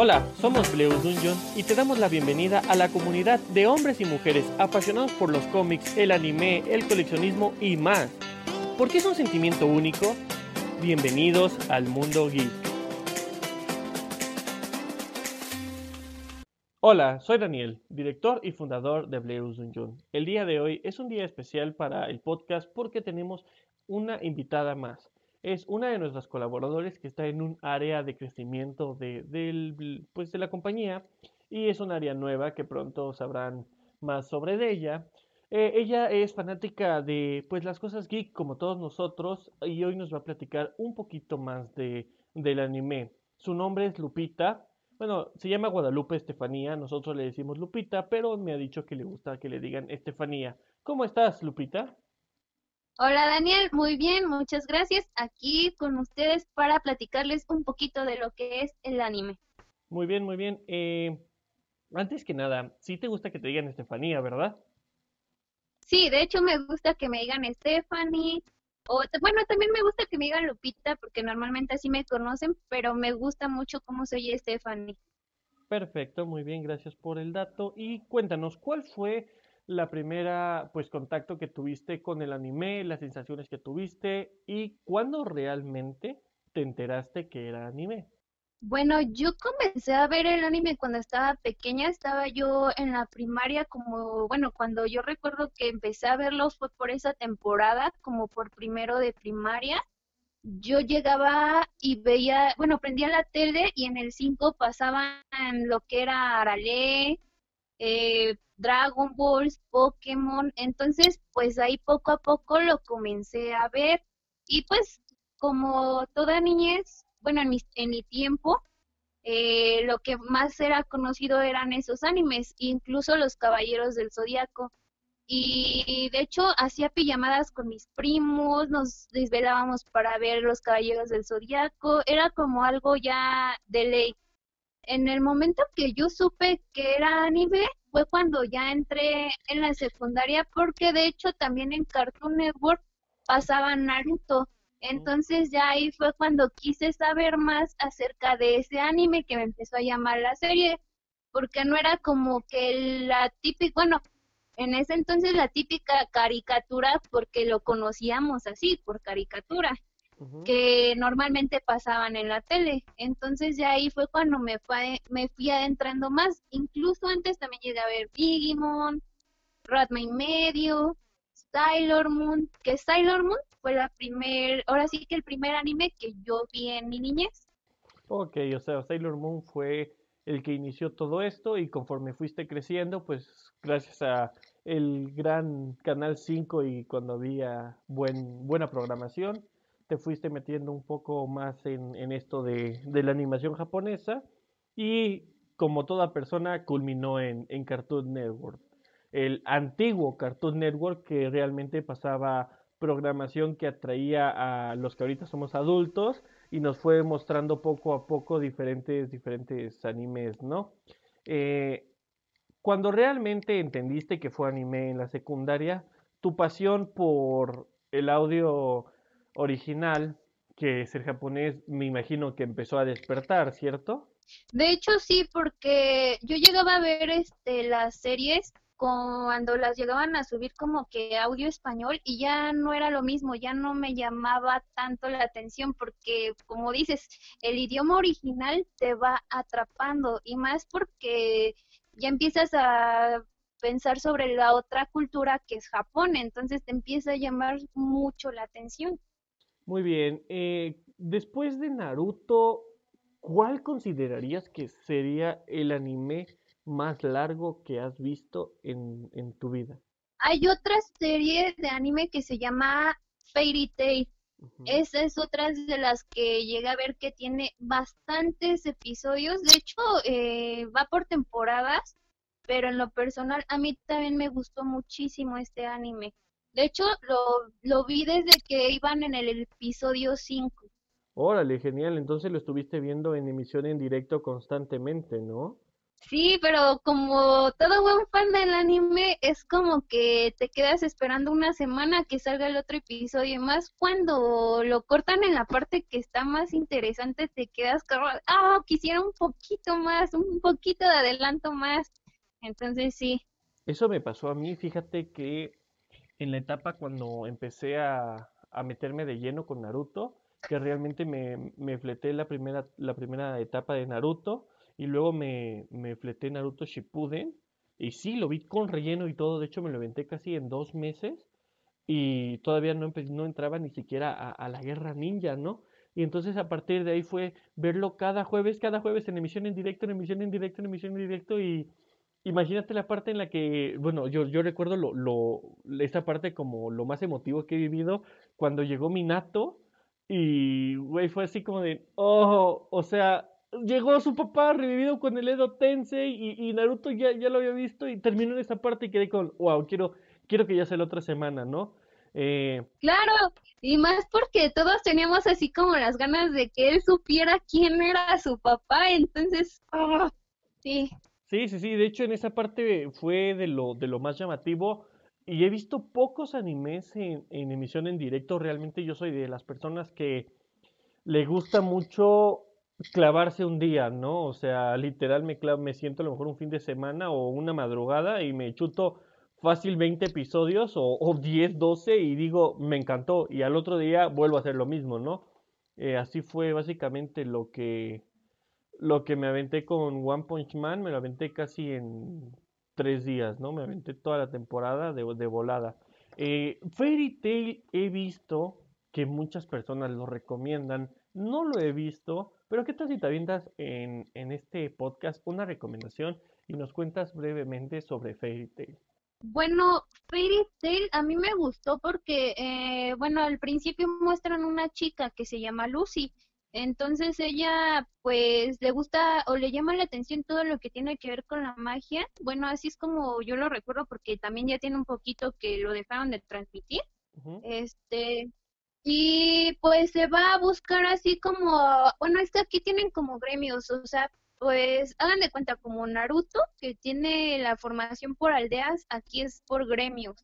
Hola, somos Bleus Dungeon y te damos la bienvenida a la comunidad de hombres y mujeres apasionados por los cómics, el anime, el coleccionismo y más. ¿Por qué es un sentimiento único? Bienvenidos al mundo geek. Hola, soy Daniel, director y fundador de Bleus Dungeon. El día de hoy es un día especial para el podcast porque tenemos una invitada más es una de nuestras colaboradores que está en un área de crecimiento de, pues de la compañía y es un área nueva que pronto sabrán más sobre ella. Eh, ella es fanática de pues las cosas geek como todos nosotros y hoy nos va a platicar un poquito más de, del anime. Su nombre es Lupita. Bueno, se llama Guadalupe Estefanía, nosotros le decimos Lupita, pero me ha dicho que le gusta que le digan Estefanía. ¿Cómo estás, Lupita? Hola Daniel, muy bien, muchas gracias. Aquí con ustedes para platicarles un poquito de lo que es el anime. Muy bien, muy bien. Eh, antes que nada, sí te gusta que te digan Estefanía, ¿verdad? Sí, de hecho me gusta que me digan Stephanie. O, bueno, también me gusta que me digan Lupita, porque normalmente así me conocen, pero me gusta mucho cómo soy Stephanie. Perfecto, muy bien, gracias por el dato. Y cuéntanos, ¿cuál fue la primera pues contacto que tuviste con el anime, las sensaciones que tuviste y cuándo realmente te enteraste que era anime. Bueno, yo comencé a ver el anime cuando estaba pequeña, estaba yo en la primaria como, bueno, cuando yo recuerdo que empecé a verlos fue por esa temporada, como por primero de primaria. Yo llegaba y veía, bueno, prendía la tele y en el 5 pasaban lo que era Arale, eh, Dragon Balls, Pokémon, entonces pues ahí poco a poco lo comencé a ver y pues como toda niñez, bueno, en mi, en mi tiempo, eh, lo que más era conocido eran esos animes, incluso los Caballeros del Zodiaco. Y de hecho hacía pijamadas con mis primos, nos desvelábamos para ver los Caballeros del Zodiaco, era como algo ya de ley. En el momento que yo supe que era anime, fue cuando ya entré en la secundaria porque de hecho también en Cartoon Network pasaba Naruto. Entonces ya ahí fue cuando quise saber más acerca de ese anime que me empezó a llamar la serie, porque no era como que la típica, bueno, en ese entonces la típica caricatura porque lo conocíamos así, por caricatura que normalmente pasaban en la tele. Entonces ya ahí fue cuando me, fue, me fui adentrando más. Incluso antes también llegué a ver Digimon, Radma y medio, Sailor Moon, que Sailor Moon fue la primer, ahora sí que el primer anime que yo vi en mi niñez. Ok, o sea, Sailor Moon fue el que inició todo esto y conforme fuiste creciendo, pues gracias a el gran Canal 5 y cuando había buen, buena programación, te fuiste metiendo un poco más en, esto de, la animación japonesa y como toda persona culminó en, en Cartoon Network. El antiguo Cartoon Network que realmente pasaba programación que atraía a los que ahorita somos adultos y nos fue mostrando poco a poco diferentes, diferentes animes, ¿no? Eh, cuando realmente entendiste que fue anime en la secundaria, tu pasión por el audio original, que es el japonés, me imagino que empezó a despertar, ¿cierto? De hecho, sí, porque yo llegaba a ver este las series cuando las llegaban a subir como que audio español y ya no era lo mismo, ya no me llamaba tanto la atención porque como dices, el idioma original te va atrapando y más porque ya empiezas a pensar sobre la otra cultura que es Japón, entonces te empieza a llamar mucho la atención. Muy bien. Eh, después de Naruto, ¿cuál considerarías que sería el anime más largo que has visto en, tu vida? Hay otra serie de anime que se llama Fairy Tail. Esa es otra de las que llegué a ver que tiene bastantes episodios. De hecho, eh, va por temporadas, pero en lo personal a mí también me gustó muchísimo este anime. De hecho, lo, lo vi desde que iban en el episodio 5. Órale, genial. Entonces lo estuviste viendo en emisión en directo constantemente, ¿no? Sí, pero como todo buen fan del anime, es como que te quedas esperando una semana que salga el otro episodio y más cuando lo cortan en la parte que está más interesante, te quedas como, ah, quisiera un poquito más, un poquito de adelanto más. Entonces sí. Eso me pasó a mí, fíjate que en la etapa cuando empecé a, a meterme de lleno con Naruto, que realmente me, me fleté la primera, la primera etapa de Naruto y luego me, me fleté Naruto Shippuden y sí, lo vi con relleno y todo, de hecho me lo inventé casi en dos meses y todavía no, no entraba ni siquiera a, a, la guerra ninja, ¿no? Y entonces a partir de ahí fue verlo cada jueves, cada jueves en emisión en directo, en emisión en directo, en emisión en directo y imagínate la parte en la que, bueno, yo, yo recuerdo lo, lo, esta parte como lo más emotivo que he vivido cuando llegó Minato y, güey, fue así como de, oh, o sea, llegó su papá revivido con el Edo Tensei y, y Naruto ya, ya, lo había visto y terminó en esa parte y quedé con, wow, quiero, quiero que ya sea la otra semana, ¿no? Eh... Claro, y más porque todos teníamos así como las ganas de que él supiera quién era su papá, entonces, oh, sí. Sí, sí, sí, de hecho en esa parte fue de lo, de lo más llamativo y he visto pocos animes en, emisión en directo, realmente yo soy de las personas que le gusta mucho clavarse un día, ¿no? O sea, literal me, me siento a lo mejor un fin de semana o una madrugada y me chuto fácil 20 episodios o, o 10, 12 y digo, me encantó y al otro día vuelvo a hacer lo mismo, ¿no? Eh, así fue básicamente lo que, lo que me aventé con One Punch Man, me lo aventé casi en tres días, ¿no? Me aventé toda la temporada de, de volada. Eh, Fairy Tail he visto que muchas personas lo recomiendan, no lo he visto, pero ¿qué tal si te avientas en, en este podcast una recomendación y nos cuentas brevemente sobre Fairy Tail? Bueno, Fairy Tail a mí me gustó porque, eh, bueno, al principio muestran una chica que se llama Lucy. Entonces ella, pues, le gusta o le llama la atención todo lo que tiene que ver con la magia. Bueno, así es como yo lo recuerdo porque también ya tiene un poquito que lo dejaron de transmitir. Uh -huh. Este, y pues se va a buscar así como, bueno, es que aquí tienen como gremios, o sea, pues hagan de cuenta como Naruto, que tiene la formación por aldeas, aquí es por gremios.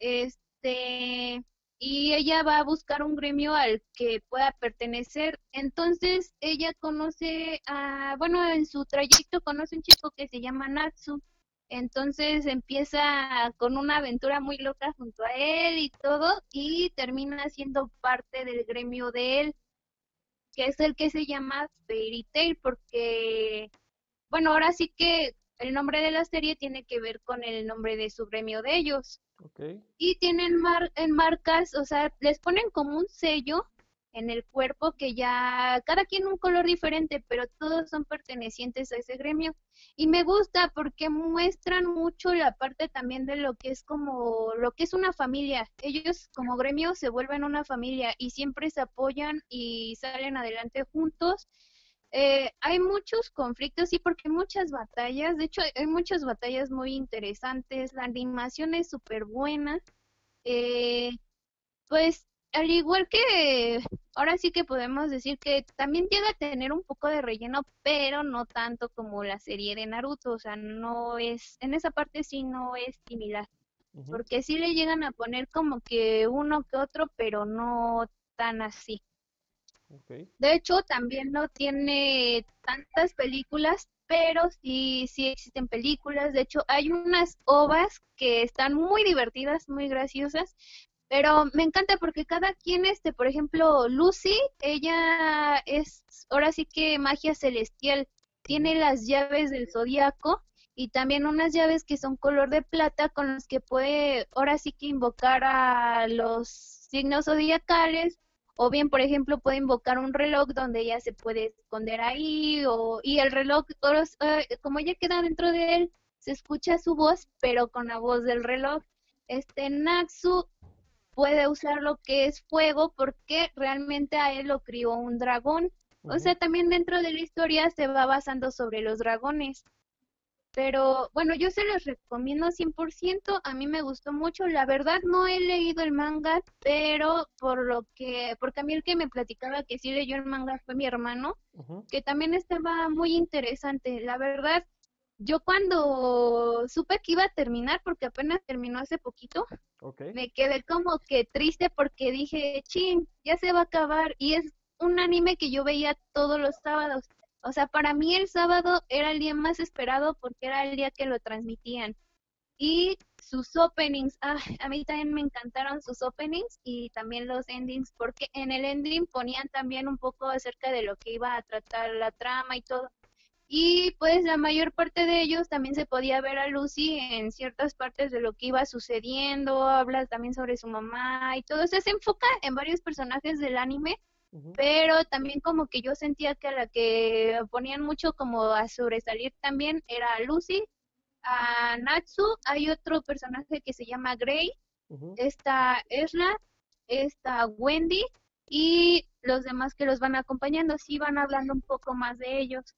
Este, y ella va a buscar un gremio al que pueda pertenecer. Entonces ella conoce a, bueno, en su trayecto conoce un chico que se llama Natsu. Entonces empieza con una aventura muy loca junto a él y todo, y termina siendo parte del gremio de él, que es el que se llama Fairy Tail, porque, bueno, ahora sí que el nombre de la serie tiene que ver con el nombre de su gremio de ellos. Okay. Y tienen mar en marcas, o sea, les ponen como un sello en el cuerpo que ya cada quien un color diferente, pero todos son pertenecientes a ese gremio. Y me gusta porque muestran mucho la parte también de lo que es como lo que es una familia. Ellos como gremio se vuelven una familia y siempre se apoyan y salen adelante juntos. Eh, hay muchos conflictos, sí, porque hay muchas batallas. De hecho, hay muchas batallas muy interesantes. La animación es súper buena. Eh, pues al igual que ahora sí que podemos decir que también llega a tener un poco de relleno, pero no tanto como la serie de Naruto, o sea, no es, en esa parte sí no es similar, uh -huh. porque sí le llegan a poner como que uno que otro, pero no tan así. De hecho, también no tiene tantas películas, pero sí, sí existen películas. De hecho, hay unas ovas que están muy divertidas, muy graciosas, pero me encanta porque cada quien, este, por ejemplo, Lucy, ella es ahora sí que magia celestial, tiene las llaves del zodiaco y también unas llaves que son color de plata con las que puede ahora sí que invocar a los signos zodiacales o bien por ejemplo puede invocar un reloj donde ella se puede esconder ahí o y el reloj todos, eh, como ella queda dentro de él se escucha su voz pero con la voz del reloj este Naxu puede usar lo que es fuego porque realmente a él lo crió un dragón. Uh -huh. O sea, también dentro de la historia se va basando sobre los dragones. Pero bueno, yo se los recomiendo 100%, a mí me gustó mucho, la verdad no he leído el manga, pero por lo que, porque a mí el que me platicaba que sí leyó el manga fue mi hermano, uh -huh. que también estaba muy interesante, la verdad yo cuando supe que iba a terminar, porque apenas terminó hace poquito, me quedé como que triste porque dije, chin, ya se va a acabar. Y es un anime que yo veía todos los sábados. O sea, para mí el sábado era el día más esperado porque era el día que lo transmitían. Y sus openings, ah, a mí también me encantaron sus openings y también los endings, porque en el ending ponían también un poco acerca de lo que iba a tratar la trama y todo. Y pues la mayor parte de ellos también se podía ver a Lucy en ciertas partes de lo que iba sucediendo, habla también sobre su mamá y todo. eso se enfoca en varios personajes del anime, pero también como que yo sentía que a la que ponían mucho como a sobresalir también era Lucy, a Natsu, hay otro personaje que se llama Grey, está Esla, está Wendy y los demás que los van acompañando, sí van hablando un poco más de ellos,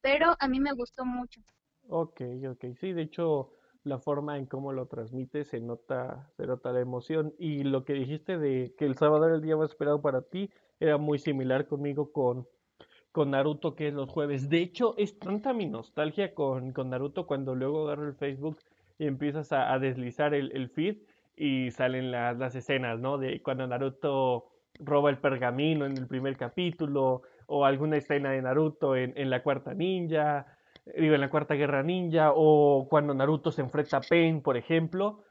pero a mí me gustó mucho. Ok, ok, sí, de hecho la forma en cómo lo transmite se nota, se nota la emoción y lo que dijiste de que el sábado era el día más esperado para ti, era muy similar conmigo con, con Naruto, que es los jueves. De hecho, es tanta mi nostalgia con, con Naruto cuando luego agarro el Facebook y empiezas a, deslizar el, el, feed y salen las, las escenas, ¿no? De cuando Naruto roba el pergamino en el primer capítulo, o alguna escena de Naruto en, en la cuarta ninja, digo, en la cuarta guerra ninja, o cuando Naruto se enfrenta a Pain, por ejemplo.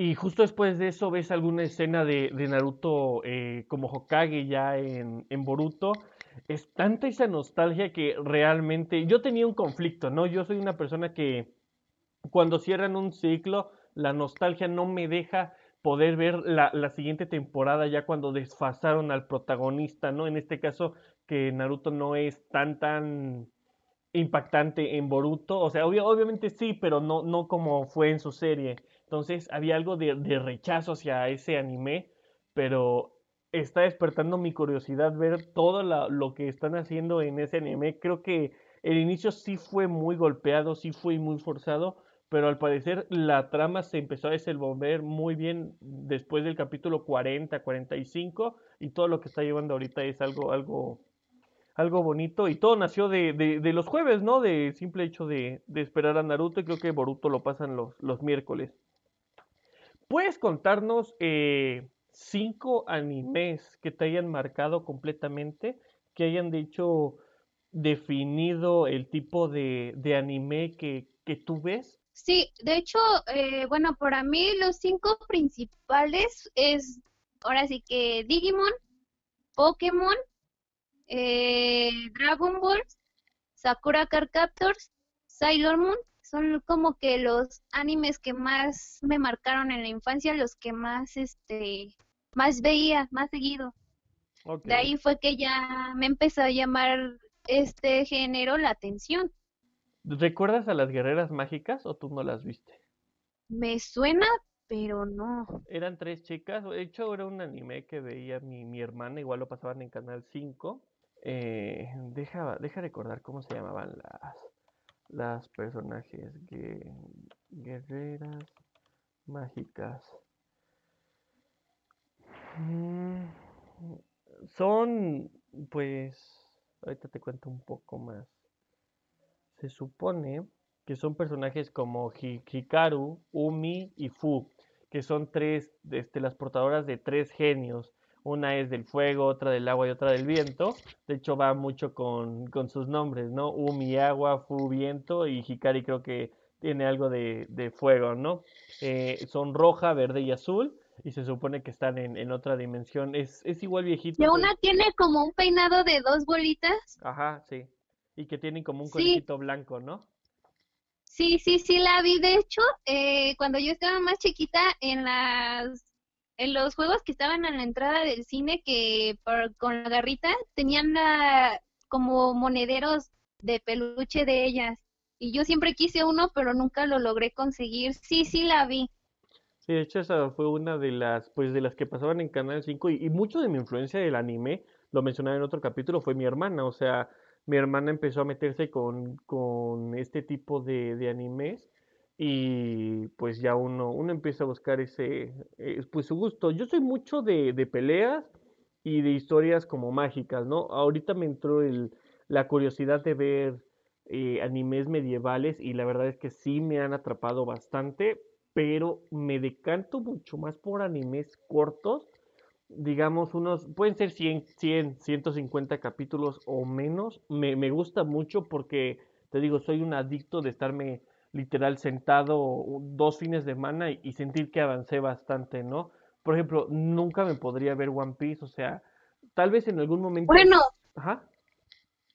Y justo después de eso ves alguna escena de, Naruto eh, como Hokage ya en, en, Boruto. Es tanta esa nostalgia que realmente yo tenía un conflicto, ¿no? Yo soy una persona que cuando cierran un ciclo, la nostalgia no me deja poder ver la, la siguiente temporada ya cuando desfasaron al protagonista, ¿no? En este caso, que Naruto no es tan, tan impactante en Boruto. O sea, obviamente sí, pero no, no como fue en su serie. Entonces había algo de, rechazo hacia ese anime, pero está despertando mi curiosidad ver todo lo que están haciendo en ese anime. Creo que el inicio sí fue muy golpeado, sí fue muy forzado, pero al parecer la trama se empezó a desenvolver muy bien después del capítulo 40, 45 y todo lo que está llevando ahorita es algo, algo, algo bonito y todo nació de, de, los jueves, ¿no? De simple hecho de, de, esperar a Naruto y creo que Boruto lo pasan los miércoles. ¿Puedes contarnos eh, cinco animes que te hayan marcado completamente, que hayan dicho definido el tipo de, anime que, tú ves? Sí, de hecho, eh, bueno, para mí los cinco principales es, ahora sí que Digimon, Pokémon, eh, Dragon Ball, Sakura Card Captors, Sailor Moon son como que los animes que más me marcaron en la infancia, los que más este más veía, más seguido. De ahí fue que ya me empezó a llamar este género la atención. ¿Recuerdas a las guerreras mágicas o tú no las viste? Me suena, pero no. Eran tres chicas, de hecho era un anime que veía mi, mi hermana, igual lo pasaban en Canal 5. Eh, deja, deja recordar cómo se llamaban las, las personajes guerreras mágicas. Mm, son, pues, ahorita te cuento un poco más. Se supone que son personajes como Hikaru, Umi y Fu, que son tres, este, las portadoras de tres genios una es del fuego, otra del agua y otra del viento. De hecho, va mucho con, con sus nombres, ¿no? Umi, agua, Fu, viento y Hikari creo que tiene algo de, de fuego, ¿no? Eh, son roja, verde y azul y se supone que están en, en otra dimensión. Es, es igual viejito. Y una tiene como un peinado de dos bolitas. Ajá, sí. Y que tienen como un conejito blanco, ¿no? Sí, sí, sí la vi. De hecho, eh, cuando yo estaba más chiquita, en las en los juegos que estaban a la entrada del cine que con la garrita tenían como monederos de peluche de ellas. Y yo siempre quise uno, pero nunca lo logré conseguir. Sí, sí la vi. Sí, de hecho esa fue una de las, pues de las que pasaban en Canal 5 y, mucho de mi influencia del anime, lo mencionaba en otro capítulo, fue mi hermana. O sea, mi hermana empezó a meterse con, con este tipo de, de animes y pues ya uno, uno empieza a buscar ese, eh, pues su gusto. Yo soy mucho de, de, peleas y de historias como mágicas, ¿no? Ahorita me entró el, la curiosidad de ver eh, animes medievales y la verdad es que sí me han atrapado bastante, pero me decanto mucho más por animes cortos, digamos unos, pueden ser 100, 100 150 capítulos o menos, me, me gusta mucho porque, te digo, soy un adicto de estarme literal sentado dos fines de semana y, sentir que avancé bastante, ¿no? Por ejemplo, nunca me podría ver One Piece, o sea, tal vez en algún momento... Bueno, Ajá.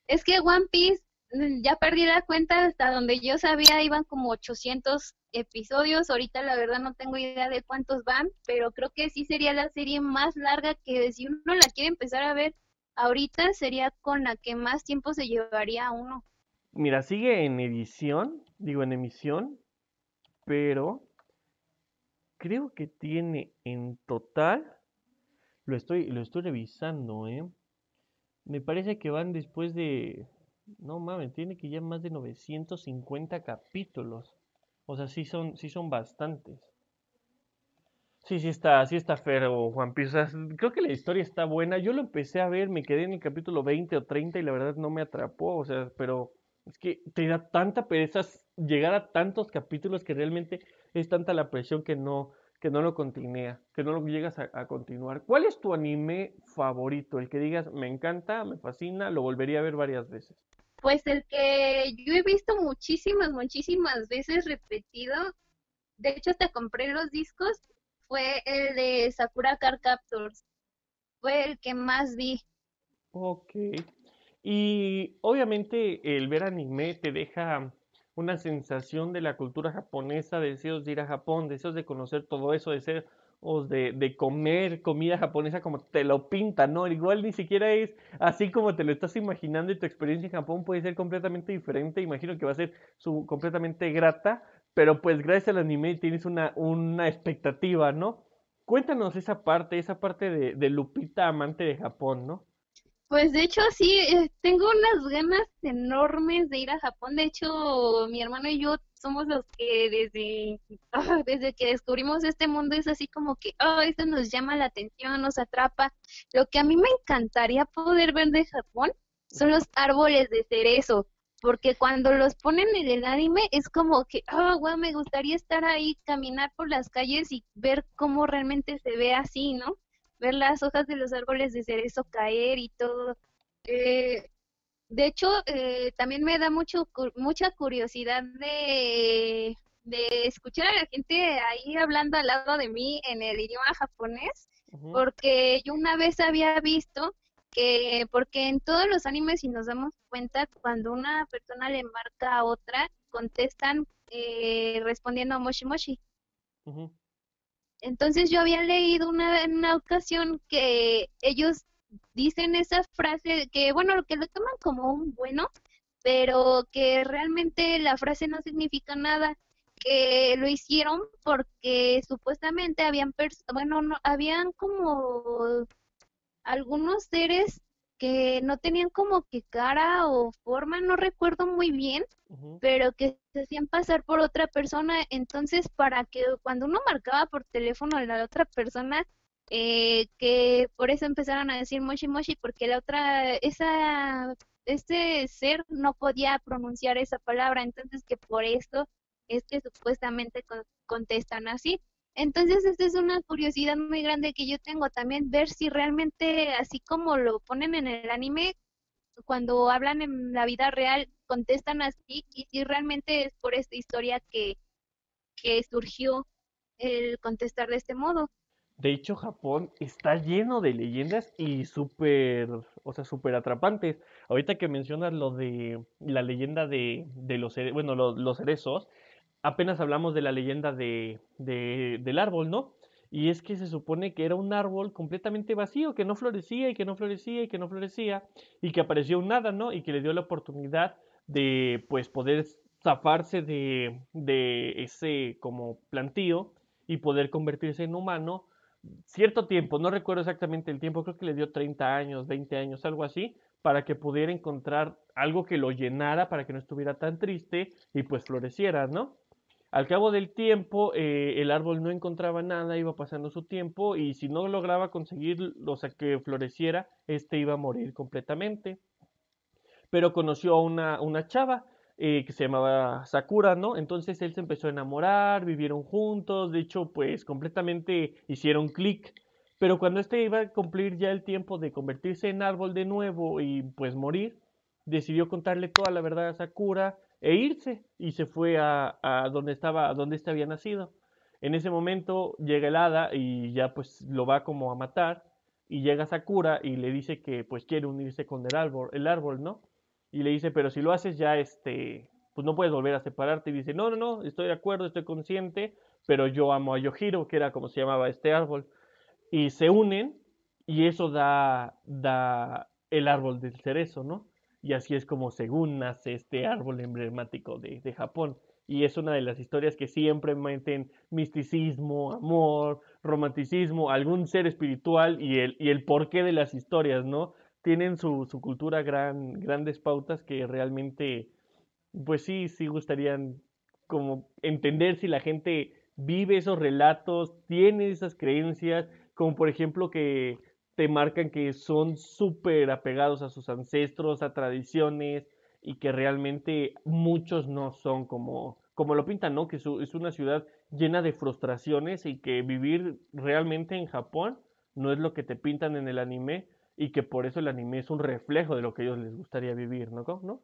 es que One Piece Mm, ya perdí la cuenta, hasta donde yo sabía iban como 800 episodios, ahorita la verdad no tengo idea de cuántos van, pero creo que sí sería la serie más larga que si uno la quiere empezar a ver ahorita sería con la que más tiempo se llevaría a uno. Mira, sigue en edición, digo en emisión, pero creo que tiene en total, lo estoy, lo estoy revisando, ¿eh? Me parece que van después de no mames, tiene que ya más de 950 capítulos. O sea, sí son, sí son bastantes. Sí, sí está, sí está feo, Juan creo que la historia está buena. Yo lo empecé a ver, me quedé en el capítulo 20 o 30 y la verdad no me atrapó. O sea, pero es que te da tanta pereza llegar a tantos capítulos que realmente es tanta la presión que no, que no lo continúa, que no lo llegas a, continuar. ¿Cuál es tu anime favorito? El que digas, me encanta, me fascina, lo volvería a ver varias veces. Pues el que yo he visto muchísimas, muchísimas veces repetido, de hecho hasta compré los discos, fue el de Sakura Car Captors. Fue el que más vi. Ok. Y obviamente el ver anime te deja una sensación de la cultura japonesa, deseos de ir a Japón, deseos de conocer todo eso, deseos de, de comer comida japonesa como te lo pintan, ¿no? Igual ni siquiera es así como te lo estás imaginando y tu experiencia en Japón puede ser completamente diferente. Imagino que va a ser su, completamente grata, pero pues gracias al anime tienes una, una expectativa, ¿no? Cuéntanos esa parte, esa parte de, de Lupita amante de Japón, ¿no? Pues de hecho sí, eh, tengo unas ganas enormes de ir a Japón. De hecho, mi hermano y yo somos los que desde, desde que descubrimos este mundo es así como que, oh, esto nos llama la atención, nos atrapa. Lo que a mí me encantaría poder ver de Japón son los árboles de cerezo, porque cuando los ponen en el anime es como que, oh, wow, me gustaría estar ahí, caminar por las calles y ver cómo realmente se ve así, ¿no? Ver las hojas de los árboles de cerezo caer y todo. Eh, de hecho, eh, también me da mucho mucha curiosidad de, de escuchar a la gente ahí hablando al lado de mí en el idioma japonés, porque yo una vez había visto que, porque en todos los animes, si nos damos cuenta, cuando una persona le marca a otra, contestan eh, respondiendo Moshi Moshi. Entonces yo había leído una, en una ocasión que ellos dicen esa frase que, bueno, que lo toman como un bueno, pero que realmente la frase no significa nada, que lo hicieron porque supuestamente habían, bueno, no, habían como algunos seres que no tenían como que cara o forma, no recuerdo muy bien, pero que se hacían pasar por otra persona, entonces para que cuando uno marcaba por teléfono a la otra persona, eh, que por eso empezaron a decir moshi moshi, porque la otra, esa, este ser no podía pronunciar esa palabra, entonces que por eso es que supuestamente contestan así. Entonces, esta es una curiosidad muy grande que yo tengo también, ver si realmente, así como lo ponen en el anime, cuando hablan en la vida real, contestan así, y si realmente es por esta historia que, que surgió el contestar de este modo. De hecho, Japón está lleno de leyendas y súper, o sea, súper atrapantes. Ahorita que mencionas lo de la leyenda de, de los, bueno, los, los cerezos, apenas hablamos de la leyenda de, del árbol, ¿no? Y es que se supone que era un árbol completamente vacío, que no florecía y que no florecía y que no florecía, y que apareció un nada, ¿no? Y que le dio la oportunidad de, pues, poder zafarse de, de ese como plantío y poder convertirse en humano cierto tiempo, no recuerdo exactamente el tiempo, creo que le dio 30 años, 20 años, algo así, para que pudiera encontrar algo que lo llenara, para que no estuviera tan triste y pues floreciera, ¿no? Al cabo del tiempo, eh, el árbol no encontraba nada, iba pasando su tiempo y si no lograba conseguir, o sea, que floreciera, este iba a morir completamente. Pero conoció a una, chava eh, que se llamaba Sakura, ¿no? Entonces él se empezó a enamorar, vivieron juntos, de hecho, pues completamente hicieron clic. Pero cuando este iba a cumplir ya el tiempo de convertirse en árbol de nuevo y pues morir, decidió contarle toda la verdad a Sakura e irse y se fue a, a donde estaba, a donde este había nacido. En ese momento llega el hada y ya pues lo va como a matar y llega Sakura y le dice que pues quiere unirse con el árbol, el árbol, ¿no? Y le dice, pero si lo haces ya este, pues no puedes volver a separarte. Y dice, no, no, no, estoy de acuerdo, estoy consciente, pero yo amo a Yohiro, que era como se llamaba este árbol. Y se unen y eso da, da el árbol del cerezo, ¿no? Y así es como según nace este árbol emblemático de, de Japón y es una de las historias que siempre meten misticismo, amor, romanticismo, algún ser espiritual y el, y el porqué de las historias, ¿no? Tienen su, su cultura gran, grandes pautas que realmente, pues sí, sí gustarían como entender si la gente vive esos relatos, tiene esas creencias, como por ejemplo que te marcan que son súper apegados a sus ancestros, a tradiciones, y que realmente muchos no son como, como lo pintan, ¿no? Que es una ciudad llena de frustraciones y que vivir realmente en Japón no es lo que te pintan en el anime y que por eso el anime es un reflejo de lo que a ellos les gustaría vivir, ¿no? ¿No?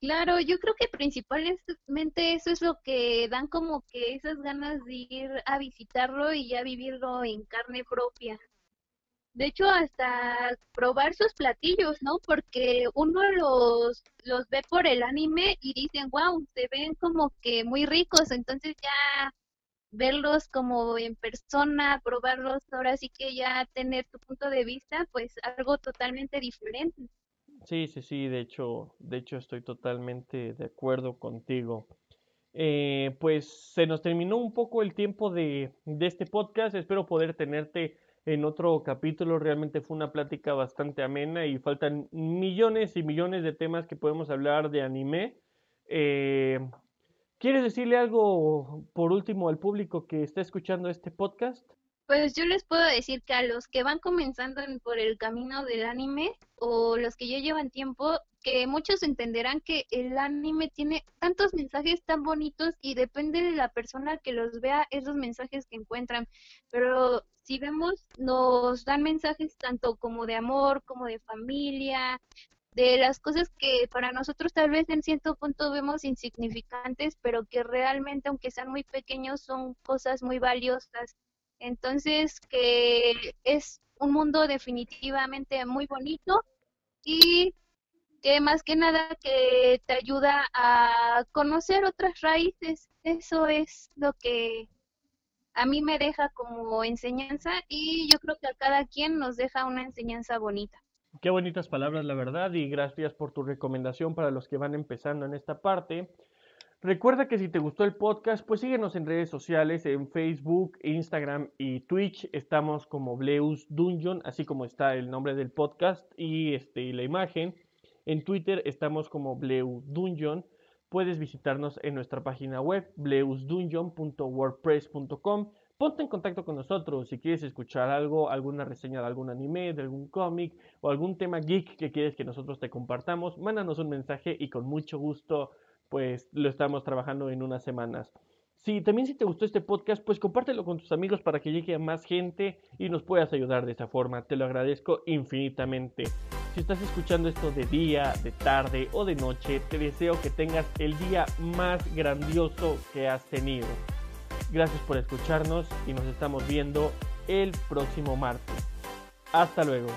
Claro, yo creo que principalmente eso es lo que dan como que esas ganas de ir a visitarlo y ya vivirlo en carne propia. De hecho, hasta probar sus platillos, ¿no? Porque uno los, los ve por el anime y dicen, wow, se ven como que muy ricos, entonces ya verlos como en persona, probarlos, ahora sí que ya tener tu punto de vista, pues algo totalmente diferente. Sí, sí, sí, de hecho, de hecho estoy totalmente de acuerdo contigo. Eh, pues se nos terminó un poco el tiempo de, de este podcast, espero poder tenerte en otro capítulo. Realmente fue una plática bastante amena y faltan millones y millones de temas que podemos hablar de anime. Eh, ¿Quieres decirle algo por último al público que está escuchando este podcast? Pues yo les puedo decir que a los que van comenzando por el camino del anime o los que ya llevan tiempo, que muchos entenderán que el anime tiene tantos mensajes tan bonitos y depende de la persona que los vea esos mensajes que encuentran. Pero si vemos, nos dan mensajes tanto como de amor, como de familia, de las cosas que para nosotros tal vez en cierto punto vemos insignificantes, pero que realmente, aunque sean muy pequeños, son cosas muy valiosas. Entonces, que es un mundo definitivamente muy bonito y que más que nada que te ayuda a conocer otras raíces. Eso es lo que a mí me deja como enseñanza y yo creo que a cada quien nos deja una enseñanza bonita. Qué bonitas palabras, la verdad, y gracias por tu recomendación para los que van empezando en esta parte. Recuerda que si te gustó el podcast, pues síguenos en redes sociales, en Facebook, Instagram y Twitch. Estamos como Bleus Dungeon, así como está el nombre del podcast y, este, la imagen. En Twitter estamos como Bleu Dungeon puedes visitarnos en nuestra página web bleusdungeon.wordpress.com. Ponte en contacto con nosotros si quieres escuchar algo, alguna reseña de algún anime, de algún cómic o algún tema geek que quieres que nosotros te compartamos. Mándanos un mensaje y con mucho gusto pues lo estamos trabajando en unas semanas. Si también si te gustó este podcast, pues compártelo con tus amigos para que llegue a más gente y nos puedas ayudar de esa forma. Te lo agradezco infinitamente. Si estás escuchando esto de día, de tarde o de noche, te deseo que tengas el día más grandioso que has tenido. Gracias por escucharnos y nos estamos viendo el próximo martes. Hasta luego.